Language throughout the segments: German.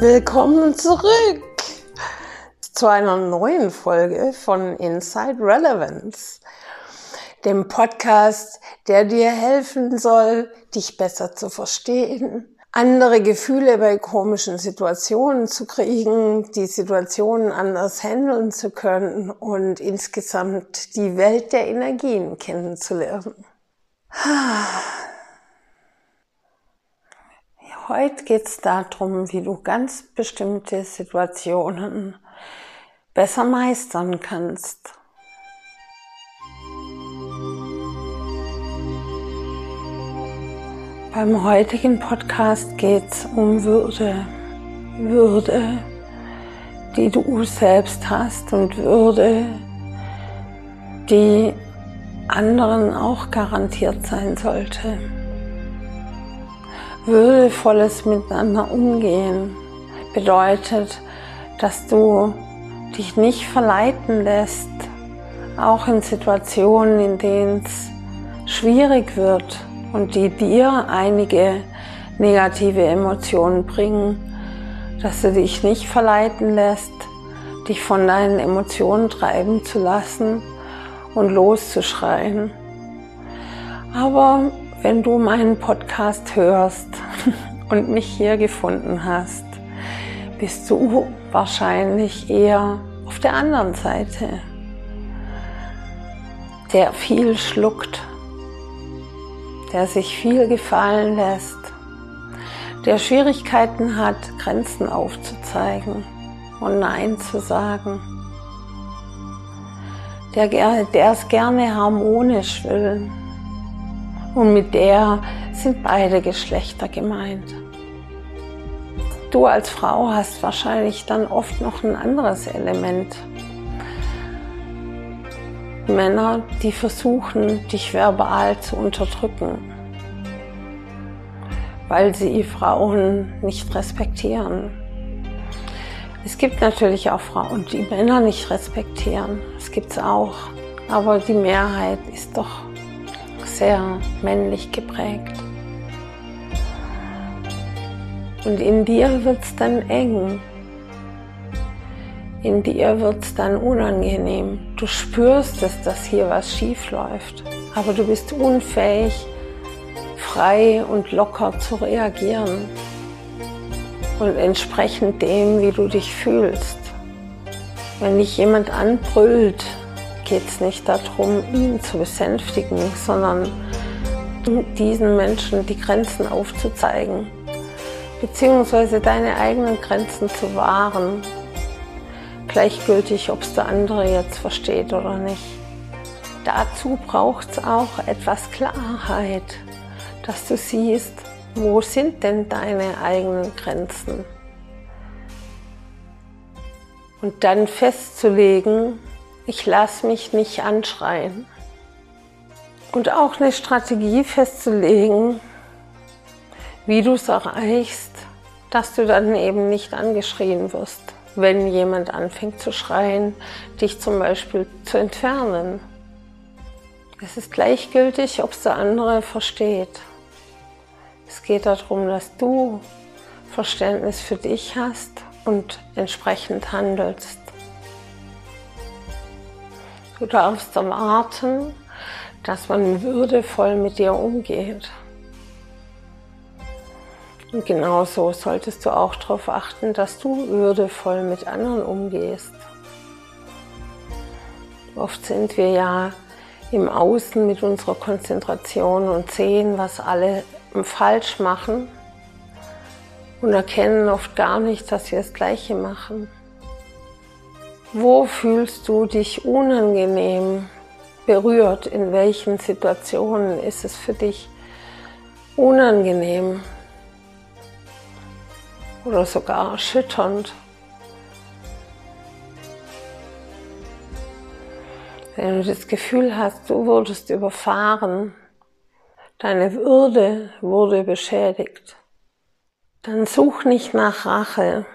Willkommen zurück zu einer neuen Folge von Inside Relevance, dem Podcast, der dir helfen soll, dich besser zu verstehen, andere Gefühle bei komischen Situationen zu kriegen, die Situationen anders handeln zu können und insgesamt die Welt der Energien kennenzulernen. Heute geht es darum, wie du ganz bestimmte Situationen besser meistern kannst. Beim heutigen Podcast geht es um Würde. Würde, die du selbst hast und Würde, die anderen auch garantiert sein sollte würdevolles Miteinander umgehen bedeutet, dass du dich nicht verleiten lässt, auch in Situationen, in denen es schwierig wird und die dir einige negative Emotionen bringen, dass du dich nicht verleiten lässt, dich von deinen Emotionen treiben zu lassen und loszuschreien. Aber wenn du meinen Podcast hörst und mich hier gefunden hast, bist du wahrscheinlich eher auf der anderen Seite, der viel schluckt, der sich viel gefallen lässt, der Schwierigkeiten hat, Grenzen aufzuzeigen und Nein zu sagen, der, der es gerne harmonisch will, und mit der sind beide Geschlechter gemeint. Du als Frau hast wahrscheinlich dann oft noch ein anderes Element. Männer, die versuchen, dich verbal zu unterdrücken, weil sie Frauen nicht respektieren. Es gibt natürlich auch Frauen, die Männer nicht respektieren. Das gibt es auch. Aber die Mehrheit ist doch sehr männlich geprägt. Und in dir wird es dann eng. In dir wird es dann unangenehm. Du spürst es, dass hier was schief läuft. Aber du bist unfähig, frei und locker zu reagieren. Und entsprechend dem, wie du dich fühlst. Wenn dich jemand anbrüllt, geht es nicht darum, ihn zu besänftigen, sondern diesen Menschen die Grenzen aufzuzeigen, beziehungsweise deine eigenen Grenzen zu wahren, gleichgültig, ob es der andere jetzt versteht oder nicht. Dazu braucht es auch etwas Klarheit, dass du siehst, wo sind denn deine eigenen Grenzen? Und dann festzulegen, ich lasse mich nicht anschreien. Und auch eine Strategie festzulegen, wie du es erreichst, dass du dann eben nicht angeschrien wirst, wenn jemand anfängt zu schreien, dich zum Beispiel zu entfernen. Es ist gleichgültig, ob es der andere versteht. Es geht darum, dass du Verständnis für dich hast und entsprechend handelst. Du darfst erwarten, dass man würdevoll mit dir umgeht. Und genauso solltest du auch darauf achten, dass du würdevoll mit anderen umgehst. Oft sind wir ja im Außen mit unserer Konzentration und sehen, was alle falsch machen und erkennen oft gar nicht, dass wir das Gleiche machen. Wo fühlst du dich unangenehm berührt? In welchen Situationen ist es für dich unangenehm oder sogar erschütternd? Wenn du das Gefühl hast, du wurdest überfahren, deine Würde wurde beschädigt, dann such nicht nach Rache,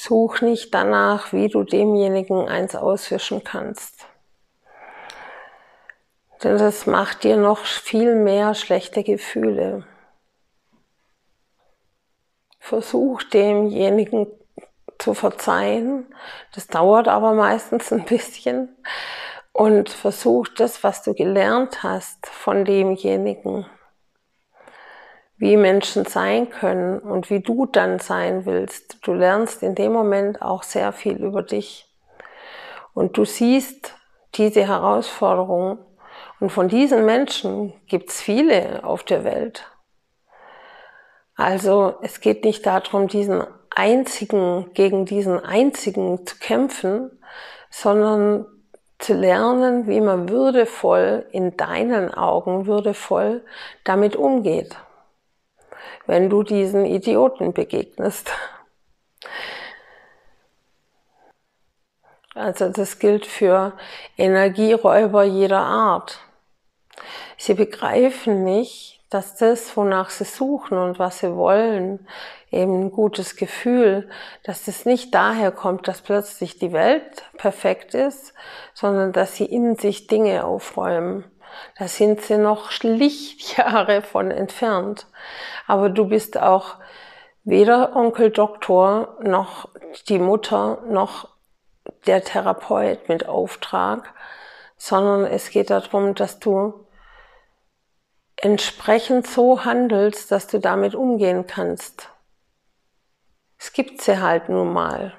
Such nicht danach, wie du demjenigen eins auswischen kannst. Denn das macht dir noch viel mehr schlechte Gefühle. Versuch demjenigen zu verzeihen. Das dauert aber meistens ein bisschen. Und versuch das, was du gelernt hast von demjenigen, wie Menschen sein können und wie du dann sein willst. Du lernst in dem Moment auch sehr viel über dich. Und du siehst diese Herausforderung. Und von diesen Menschen gibt es viele auf der Welt. Also es geht nicht darum, diesen einzigen, gegen diesen einzigen zu kämpfen, sondern zu lernen, wie man würdevoll, in deinen Augen würdevoll damit umgeht, wenn du diesen Idioten begegnest. Also das gilt für Energieräuber jeder Art. Sie begreifen nicht, dass das, wonach sie suchen und was sie wollen, eben ein gutes Gefühl, dass das nicht daher kommt, dass plötzlich die Welt perfekt ist, sondern dass sie in sich Dinge aufräumen. Da sind sie noch Lichtjahre von entfernt. Aber du bist auch weder Onkel Doktor noch die Mutter noch der Therapeut mit Auftrag, sondern es geht darum, dass du entsprechend so handelst, dass du damit umgehen kannst. Es gibt sie halt nun mal.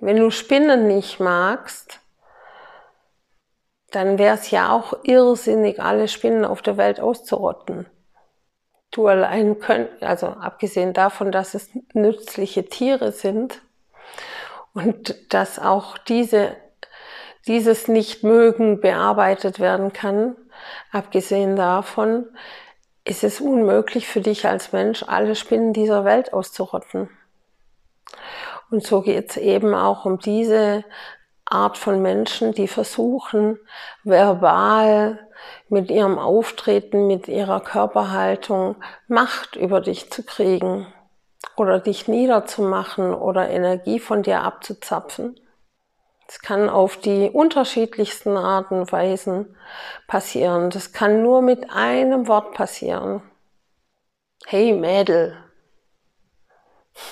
Wenn du Spinnen nicht magst, dann wäre es ja auch irrsinnig, alle Spinnen auf der Welt auszurotten. Du allein könnt, also abgesehen davon, dass es nützliche Tiere sind und dass auch diese, dieses Nichtmögen bearbeitet werden kann, abgesehen davon, ist es unmöglich für dich als Mensch, alle Spinnen dieser Welt auszurotten. Und so geht es eben auch um diese Art von Menschen, die versuchen, verbal mit ihrem Auftreten, mit ihrer Körperhaltung Macht über dich zu kriegen oder dich niederzumachen oder Energie von dir abzuzapfen. Es kann auf die unterschiedlichsten Arten und Weisen passieren. Das kann nur mit einem Wort passieren. Hey Mädel.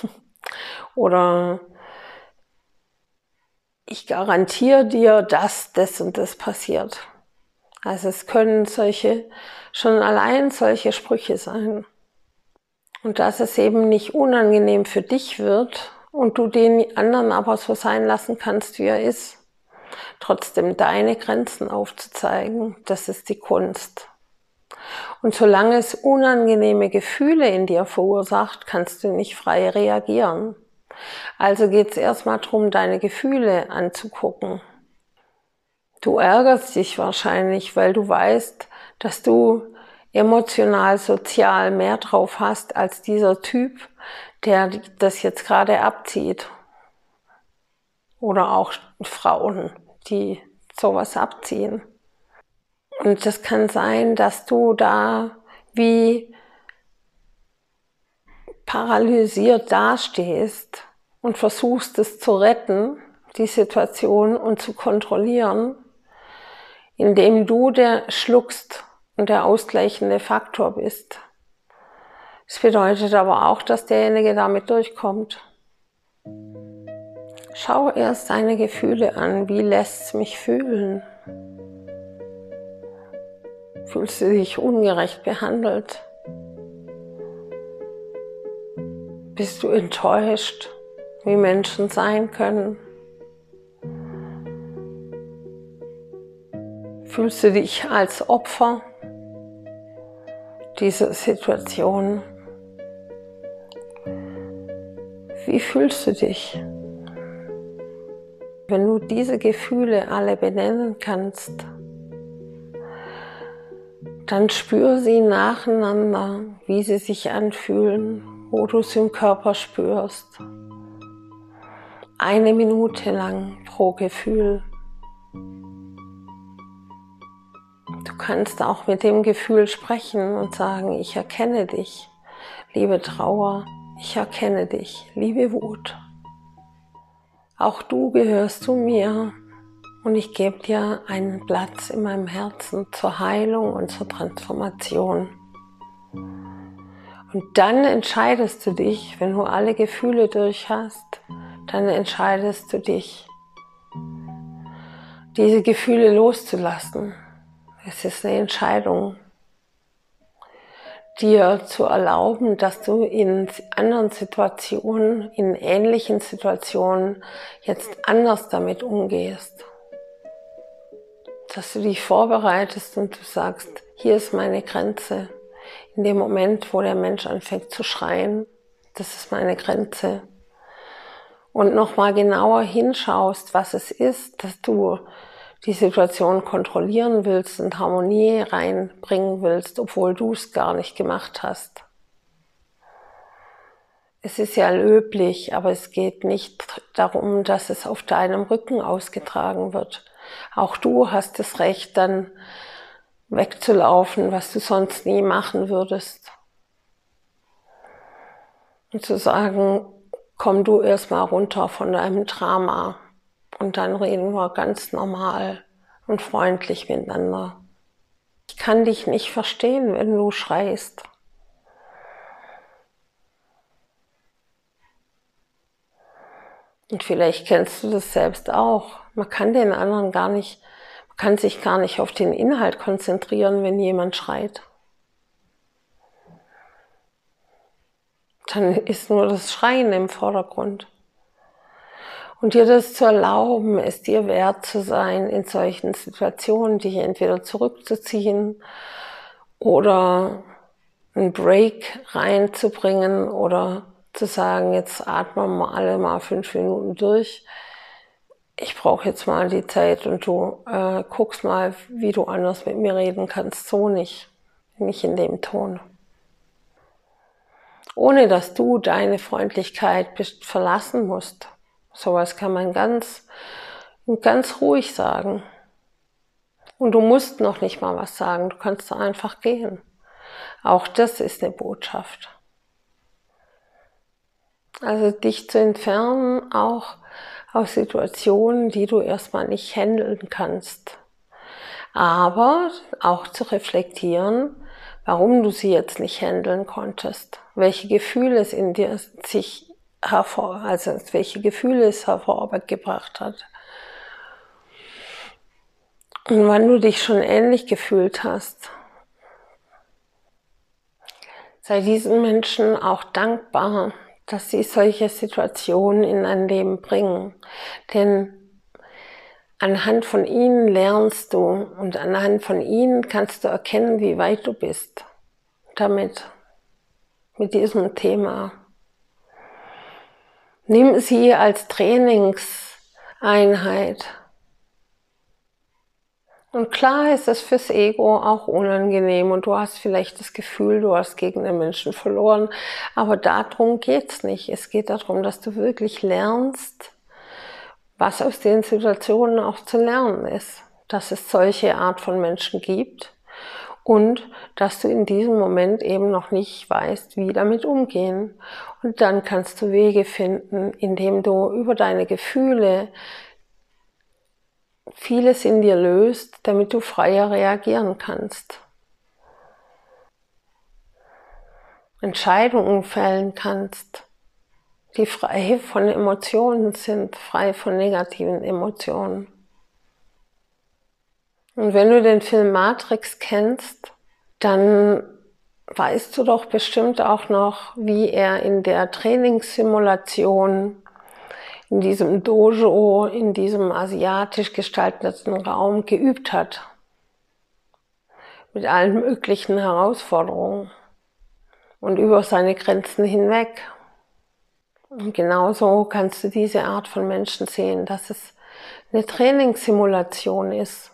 Oder ich garantiere dir, dass das und das passiert. Also es können solche, schon allein solche Sprüche sein. Und dass es eben nicht unangenehm für dich wird und du den anderen aber so sein lassen kannst, wie er ist. Trotzdem deine Grenzen aufzuzeigen, das ist die Kunst. Und solange es unangenehme Gefühle in dir verursacht, kannst du nicht frei reagieren. Also geht es erstmal darum, deine Gefühle anzugucken. Du ärgerst dich wahrscheinlich, weil du weißt, dass du emotional, sozial mehr drauf hast als dieser Typ, der das jetzt gerade abzieht. Oder auch Frauen, die sowas abziehen. Und das kann sein, dass du da wie paralysiert dastehst und versuchst es zu retten, die Situation und zu kontrollieren, indem du der schluckst und der ausgleichende Faktor bist. Es bedeutet aber auch, dass derjenige damit durchkommt. Schau erst deine Gefühle an. Wie lässt es mich fühlen? Fühlst du dich ungerecht behandelt? Bist du enttäuscht, wie Menschen sein können? Fühlst du dich als Opfer dieser Situation? Wie fühlst du dich? Wenn du diese Gefühle alle benennen kannst, dann spür sie nacheinander, wie sie sich anfühlen, wo du sie im Körper spürst. Eine Minute lang pro Gefühl. Du kannst auch mit dem Gefühl sprechen und sagen, ich erkenne dich, liebe Trauer, ich erkenne dich, liebe Wut. Auch du gehörst zu mir. und ich gebe dir einen Platz in meinem Herzen zur Heilung und zur Transformation. Und dann entscheidest du dich, wenn du alle Gefühle durch hast, dann entscheidest du dich, diese Gefühle loszulassen. Es ist eine Entscheidung, dir zu erlauben, dass du in anderen Situationen, in ähnlichen Situationen jetzt anders damit umgehst. Dass du dich vorbereitest und du sagst, hier ist meine Grenze. In dem Moment, wo der Mensch anfängt zu schreien, das ist meine Grenze. Und nochmal genauer hinschaust, was es ist, dass du die Situation kontrollieren willst und Harmonie reinbringen willst, obwohl du es gar nicht gemacht hast. Es ist ja löblich, aber es geht nicht darum, dass es auf deinem Rücken ausgetragen wird. Auch du hast das Recht, dann wegzulaufen, was du sonst nie machen würdest. Und zu sagen, komm du erstmal runter von deinem Drama. Und dann reden wir ganz normal und freundlich miteinander. Ich kann dich nicht verstehen, wenn du schreist. Und vielleicht kennst du das selbst auch. Man kann den anderen gar nicht, man kann sich gar nicht auf den Inhalt konzentrieren, wenn jemand schreit. Dann ist nur das Schreien im Vordergrund. Und dir das zu erlauben, es dir wert zu sein, in solchen Situationen dich entweder zurückzuziehen oder einen Break reinzubringen oder zu sagen, jetzt atmen wir alle mal fünf Minuten durch. Ich brauche jetzt mal die Zeit und du äh, guckst mal, wie du anders mit mir reden kannst. So nicht, nicht in dem Ton. Ohne dass du deine Freundlichkeit verlassen musst. Sowas kann man ganz, ganz ruhig sagen. Und du musst noch nicht mal was sagen, du kannst einfach gehen. Auch das ist eine Botschaft. Also dich zu entfernen, auch aus Situationen, die du erstmal nicht handeln kannst. Aber auch zu reflektieren, warum du sie jetzt nicht handeln konntest, welche Gefühle es in dir sich hervor, also welche Gefühle es hervorgebracht hat. Und wann du dich schon ähnlich gefühlt hast, sei diesen Menschen auch dankbar, dass sie solche Situationen in dein Leben bringen. Denn anhand von ihnen lernst du und anhand von ihnen kannst du erkennen, wie weit du bist damit, mit diesem Thema. Nimm sie als Trainingseinheit. Und klar ist es fürs Ego auch unangenehm und du hast vielleicht das Gefühl, du hast gegen den Menschen verloren, aber darum geht's nicht. Es geht darum, dass du wirklich lernst, was aus den Situationen auch zu lernen ist, dass es solche Art von Menschen gibt und dass du in diesem Moment eben noch nicht weißt, wie damit umgehen. Und dann kannst du Wege finden, indem du über deine Gefühle vieles in dir löst, damit du freier reagieren kannst. Entscheidungen fällen kannst, die frei von Emotionen sind, frei von negativen Emotionen. Und wenn du den Film Matrix kennst, dann weißt du doch bestimmt auch noch, wie er in der Trainingssimulation, in diesem Dojo, in diesem asiatisch gestalteten Raum geübt hat. Mit allen möglichen Herausforderungen und über seine Grenzen hinweg. Und genauso kannst du diese Art von Menschen sehen, dass es eine Trainingssimulation ist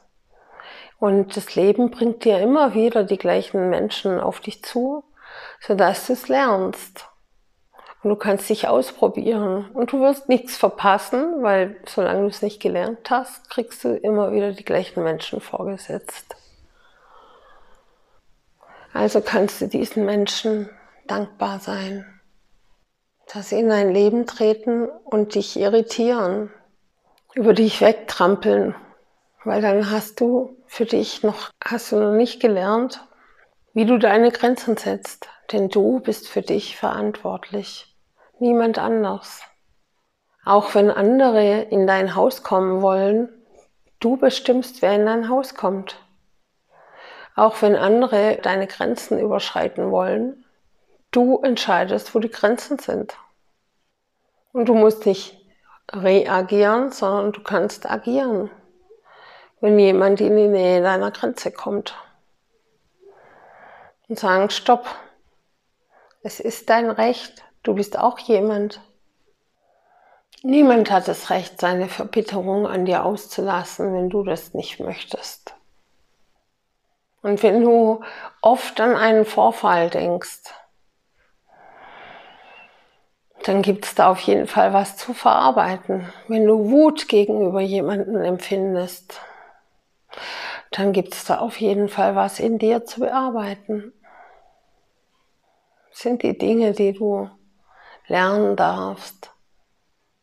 und das Leben bringt dir immer wieder die gleichen Menschen auf dich zu, sodass du es lernst. Und du kannst dich ausprobieren. Und du wirst nichts verpassen, weil solange du es nicht gelernt hast, kriegst du immer wieder die gleichen Menschen vorgesetzt. Also kannst du diesen Menschen dankbar sein, dass sie in dein Leben treten und dich irritieren, über dich wegtrampeln Weil dann hast du für dich noch, hast du noch nicht gelernt, wie du deine Grenzen setzt. Denn du bist für dich verantwortlich. Niemand anders. Auch wenn andere in dein Haus kommen wollen, du bestimmst, wer in dein Haus kommt. Auch wenn andere deine Grenzen überschreiten wollen, du entscheidest, wo die Grenzen sind. Und du musst nicht reagieren, sondern du kannst agieren, wenn jemand in die Nähe deiner Grenze kommt. Und sagen, stopp, es ist dein Recht, du bist auch jemand. Niemand hat das Recht, seine Verbitterung an dir auszulassen, wenn du das nicht möchtest. Und wenn du oft an einen Vorfall denkst, dann gibt es da auf jeden Fall was zu verarbeiten. Wenn du Wut gegenüber jemandem empfindest, dann gibt es da auf jeden Fall was in dir zu bearbeiten. Das sind die Dinge, die du lernen darfst.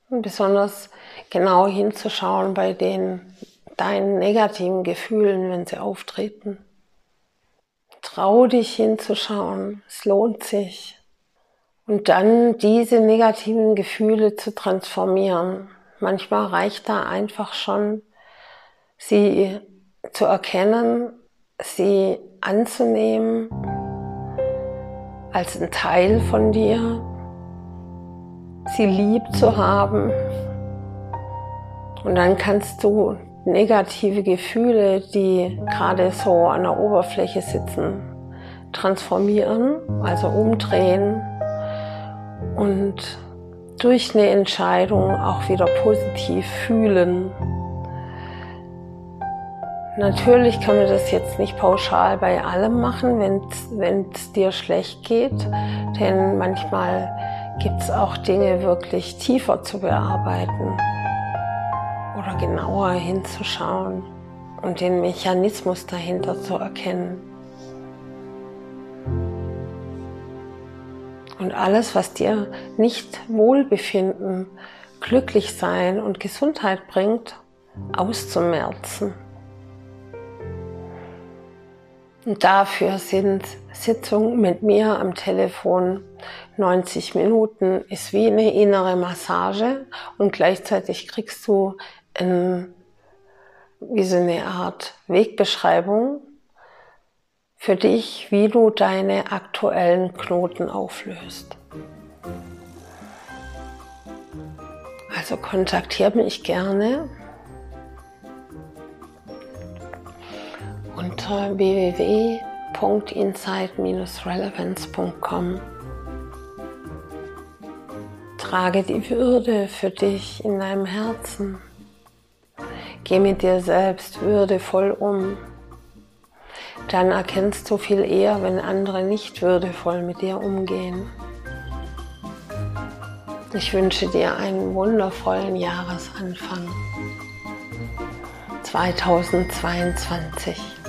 Und besonders genau hinzuschauen bei den deinen negativen Gefühlen, wenn sie auftreten. Trau dich hinzuschauen, es lohnt sich. Und dann diese negativen Gefühle zu transformieren. Manchmal reicht da einfach schon, sie zu erkennen, sie anzunehmen als ein Teil von dir, sie lieb zu haben. Und dann kannst du negative Gefühle, die gerade so an der Oberfläche sitzen, transformieren, also umdrehen und durch eine Entscheidung auch wieder positiv fühlen. Natürlich kann man das jetzt nicht pauschal bei allem machen, wenn es dir schlecht geht, denn manchmal gibt es auch Dinge wirklich tiefer zu bearbeiten oder genauer hinzuschauen und den Mechanismus dahinter zu erkennen. Und alles, was dir nicht Wohlbefinden, Glücklichsein und Gesundheit bringt, auszumerzen. Und dafür sind Sitzungen mit mir am Telefon 90 Minuten, ist wie eine innere Massage. Und gleichzeitig kriegst du in, wie so eine Art Wegbeschreibung für dich, wie du deine aktuellen Knoten auflöst. Also kontaktiere mich gerne unter www.insight-relevance.com. Trage die Würde für dich in deinem Herzen. Geh mit dir selbst würdevoll um. Dann erkennst du viel eher, wenn andere nicht würdevoll mit dir umgehen. Ich wünsche dir einen wundervollen Jahresanfang 2022.